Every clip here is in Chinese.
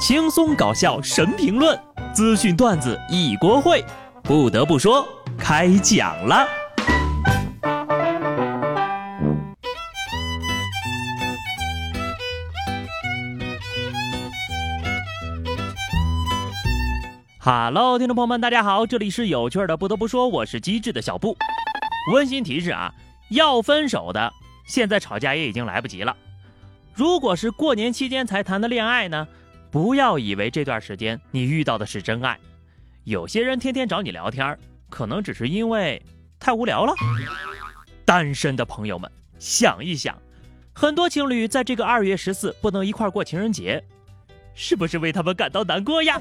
轻松搞笑神评论，资讯段子一锅烩。不得不说，开讲了。Hello，听众朋友们，大家好，这里是有趣的。不得不说，我是机智的小布。温馨提示啊，要分手的，现在吵架也已经来不及了。如果是过年期间才谈的恋爱呢？不要以为这段时间你遇到的是真爱，有些人天天找你聊天，可能只是因为太无聊了。单身的朋友们想一想，很多情侣在这个二月十四不能一块过情人节，是不是为他们感到难过呀？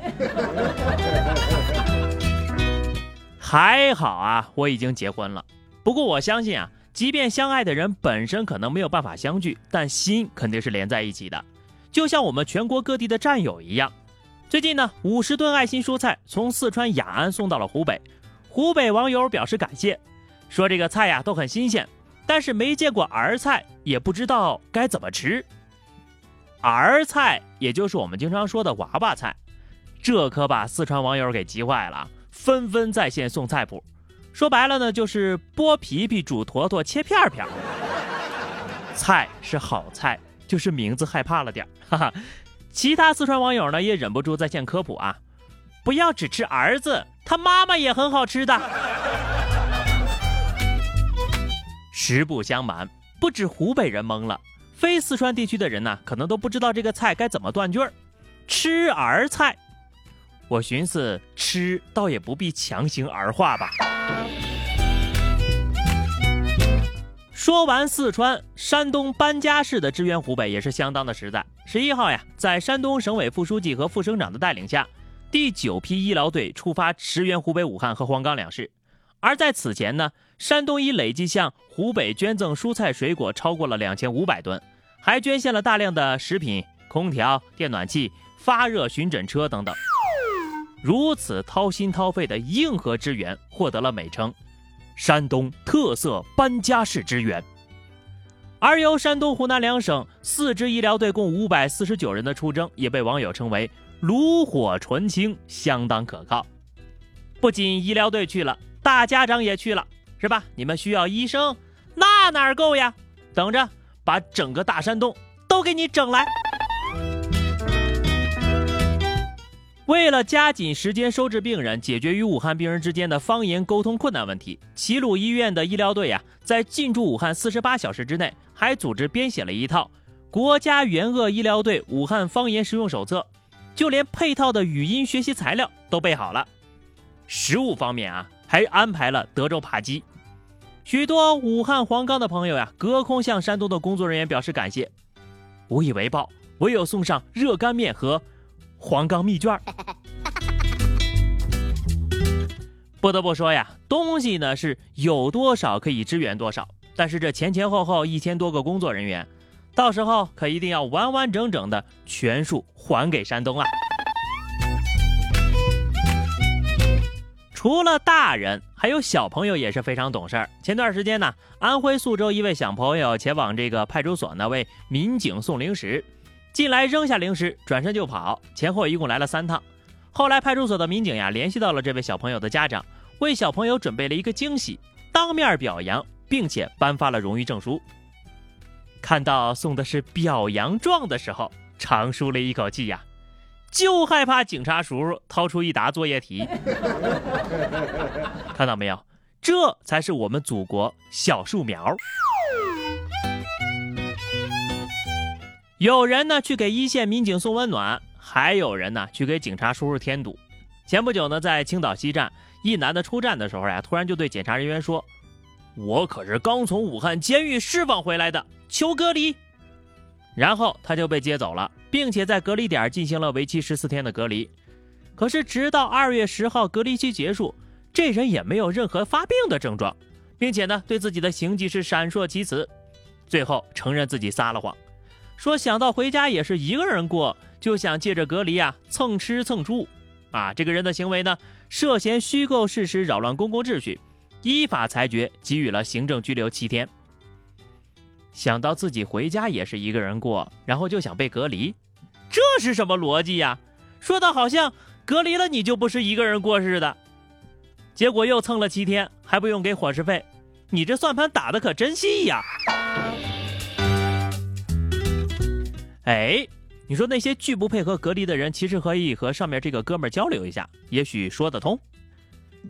还好啊，我已经结婚了。不过我相信啊，即便相爱的人本身可能没有办法相聚，但心肯定是连在一起的。就像我们全国各地的战友一样，最近呢，五十吨爱心蔬菜从四川雅安送到了湖北，湖北网友表示感谢，说这个菜呀都很新鲜，但是没见过儿菜，也不知道该怎么吃。儿菜也就是我们经常说的娃娃菜，这可把四川网友给急坏了，纷纷在线送菜谱。说白了呢，就是剥皮皮、煮坨坨、切片片。菜是好菜。就是名字害怕了点儿 哈哈。其他四川网友呢也忍不住在线科普啊，不要只吃儿子，他妈妈也很好吃的。实不相瞒，不止湖北人懵了，非四川地区的人呢，可能都不知道这个菜该怎么断句儿。吃儿菜，我寻思吃倒也不必强行儿化吧。说完四川，山东搬家式的支援湖北也是相当的实在。十一号呀，在山东省委副书记和副省长的带领下，第九批医疗队出发驰援湖北武汉和黄冈两市。而在此前呢，山东已累计向湖北捐赠蔬菜水果超过了两千五百吨，还捐献了大量的食品、空调、电暖器、发热巡诊车等等。如此掏心掏肺的硬核支援，获得了美称。山东特色搬家式支援，而由山东、湖南两省四支医疗队共五百四十九人的出征，也被网友称为炉火纯青，相当可靠。不仅医疗队去了，大家长也去了，是吧？你们需要医生，那哪够呀？等着，把整个大山东都给你整来。为了加紧时间收治病人，解决与武汉病人之间的方言沟通困难问题，齐鲁医院的医疗队呀，在进驻武汉四十八小时之内，还组织编写了一套《国家援鄂医疗队武汉方言实用手册》，就连配套的语音学习材料都备好了。食物方面啊，还安排了德州扒鸡。许多武汉黄冈的朋友呀，隔空向山东的工作人员表示感谢，无以为报，唯有送上热干面和。黄冈密卷 不得不说呀，东西呢是有多少可以支援多少，但是这前前后后一千多个工作人员，到时候可一定要完完整整的全数还给山东啊！除了大人，还有小朋友也是非常懂事儿。前段时间呢，安徽宿州一位小朋友前往这个派出所呢，为民警送零食。进来扔下零食，转身就跑，前后一共来了三趟。后来派出所的民警呀，联系到了这位小朋友的家长，为小朋友准备了一个惊喜，当面表扬，并且颁发了荣誉证书。看到送的是表扬状的时候，长舒了一口气呀，就害怕警察叔叔掏出一沓作业题。看到没有，这才是我们祖国小树苗。有人呢去给一线民警送温暖，还有人呢去给警察叔叔添堵。前不久呢，在青岛西站，一男的出站的时候呀，突然就对检查人员说：“我可是刚从武汉监狱释放回来的，求隔离。”然后他就被接走了，并且在隔离点进行了为期十四天的隔离。可是直到二月十号隔离期结束，这人也没有任何发病的症状，并且呢对自己的行迹是闪烁其词，最后承认自己撒了谎。说想到回家也是一个人过，就想借着隔离啊蹭吃蹭住，啊这个人的行为呢涉嫌虚构事实扰乱公共秩序，依法裁决给予了行政拘留七天。想到自己回家也是一个人过，然后就想被隔离，这是什么逻辑呀？说的好像隔离了你就不是一个人过似的。结果又蹭了七天，还不用给伙食费，你这算盘打的可真细呀！哎，你说那些拒不配合隔离的人，其实可以和上面这个哥们儿交流一下，也许说得通。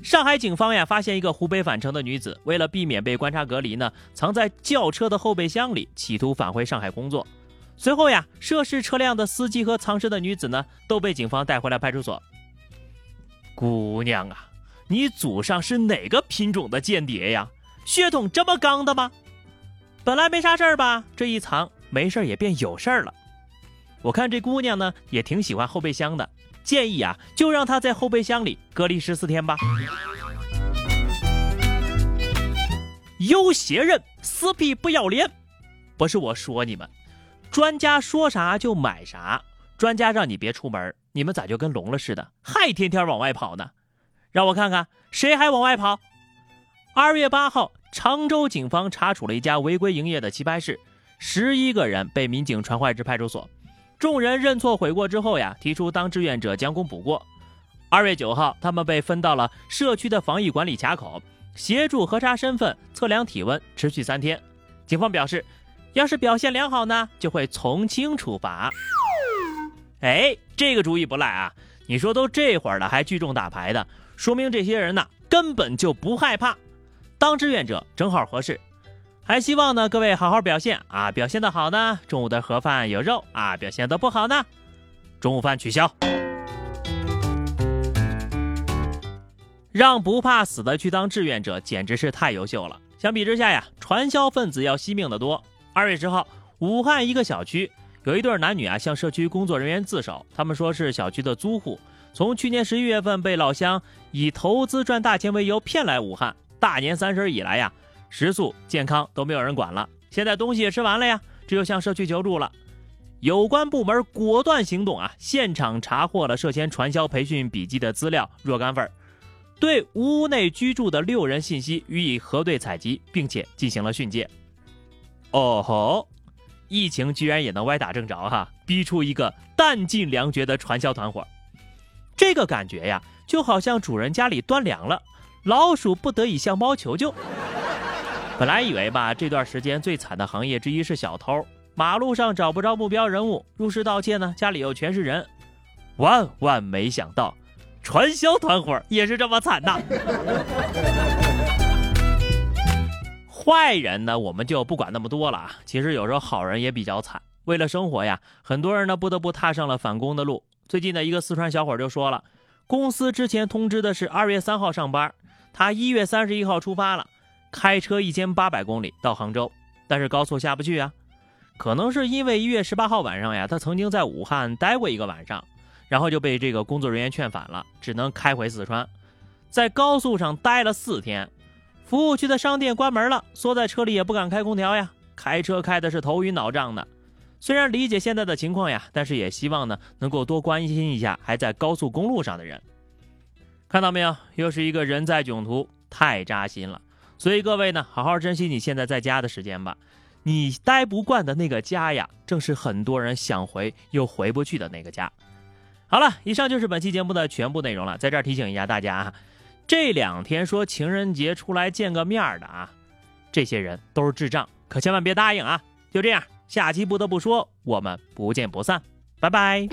上海警方呀，发现一个湖北返程的女子，为了避免被观察隔离呢，藏在轿车的后备箱里，企图返回上海工作。随后呀，涉事车辆的司机和藏身的女子呢，都被警方带回了派出所。姑娘啊，你祖上是哪个品种的间谍呀？血统这么刚的吗？本来没啥事儿吧，这一藏，没事儿也变有事儿了。我看这姑娘呢，也挺喜欢后备箱的。建议啊，就让她在后备箱里隔离十四天吧。有些人死皮不要脸，不是我说你们，专家说啥就买啥。专家让你别出门，你们咋就跟聋了似的，还天天往外跑呢？让我看看谁还往外跑。二月八号，常州警方查处了一家违规营业的棋牌室，十一个人被民警传唤至派出所。众人认错悔过之后呀，提出当志愿者将功补过。二月九号，他们被分到了社区的防疫管理卡口，协助核查身份、测量体温，持续三天。警方表示，要是表现良好呢，就会从轻处罚。哎，这个主意不赖啊！你说都这会儿了，还聚众打牌的，说明这些人呢根本就不害怕。当志愿者正好合适。还希望呢，各位好好表现啊！表现的好呢，中午的盒饭有肉啊；表现的不好呢，中午饭取消。让不怕死的去当志愿者，简直是太优秀了。相比之下呀，传销分子要惜命的多。二月十号，武汉一个小区有一对男女啊，向社区工作人员自首，他们说是小区的租户，从去年十一月份被老乡以投资赚大钱为由骗来武汉，大年三十以来呀。食宿健康都没有人管了，现在东西也吃完了呀，只有向社区求助了。有关部门果断行动啊，现场查获了涉嫌传销培训笔记的资料若干份，对屋内居住的六人信息予以核对采集，并且进行了训诫。哦吼，疫情居然也能歪打正着哈，逼出一个弹尽粮绝的传销团伙，这个感觉呀，就好像主人家里断粮了，老鼠不得已向猫求救。本来以为吧，这段时间最惨的行业之一是小偷，马路上找不着目标人物，入室盗窃呢，家里又全是人，万万没想到，传销团伙也是这么惨呐。坏人呢，我们就不管那么多了啊。其实有时候好人也比较惨，为了生活呀，很多人呢不得不踏上了反攻的路。最近的一个四川小伙就说了，公司之前通知的是二月三号上班，他一月三十一号出发了。开车一千八百公里到杭州，但是高速下不去啊。可能是因为一月十八号晚上呀，他曾经在武汉待过一个晚上，然后就被这个工作人员劝返了，只能开回四川。在高速上待了四天，服务区的商店关门了，缩在车里也不敢开空调呀，开车开的是头晕脑胀的。虽然理解现在的情况呀，但是也希望呢能够多关心一下还在高速公路上的人。看到没有，又是一个人在囧途，太扎心了。所以各位呢，好好珍惜你现在在家的时间吧。你待不惯的那个家呀，正是很多人想回又回不去的那个家。好了，以上就是本期节目的全部内容了。在这儿提醒一下大家啊，这两天说情人节出来见个面的啊，这些人都是智障，可千万别答应啊。就这样，下期不得不说，我们不见不散，拜拜。